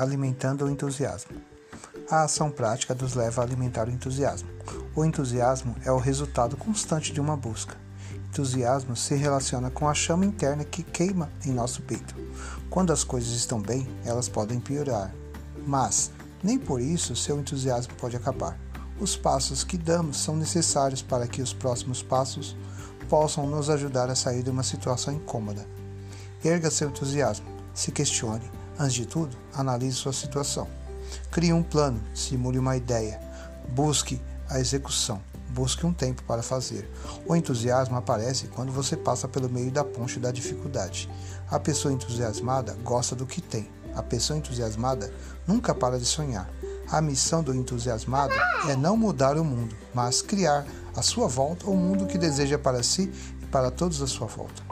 alimentando o entusiasmo. A ação prática nos leva a alimentar o entusiasmo. O entusiasmo é o resultado constante de uma busca. Entusiasmo se relaciona com a chama interna que queima em nosso peito. Quando as coisas estão bem, elas podem piorar, mas nem por isso seu entusiasmo pode acabar. Os passos que damos são necessários para que os próximos passos possam nos ajudar a sair de uma situação incômoda. Erga seu entusiasmo, se questione, antes de tudo, analise sua situação. Crie um plano, simule uma ideia, busque a execução, busque um tempo para fazer. O entusiasmo aparece quando você passa pelo meio da ponte da dificuldade. A pessoa entusiasmada gosta do que tem. A pessoa entusiasmada nunca para de sonhar. A missão do entusiasmado é não mudar o mundo, mas criar à sua volta o mundo que deseja para si e para todos à sua volta.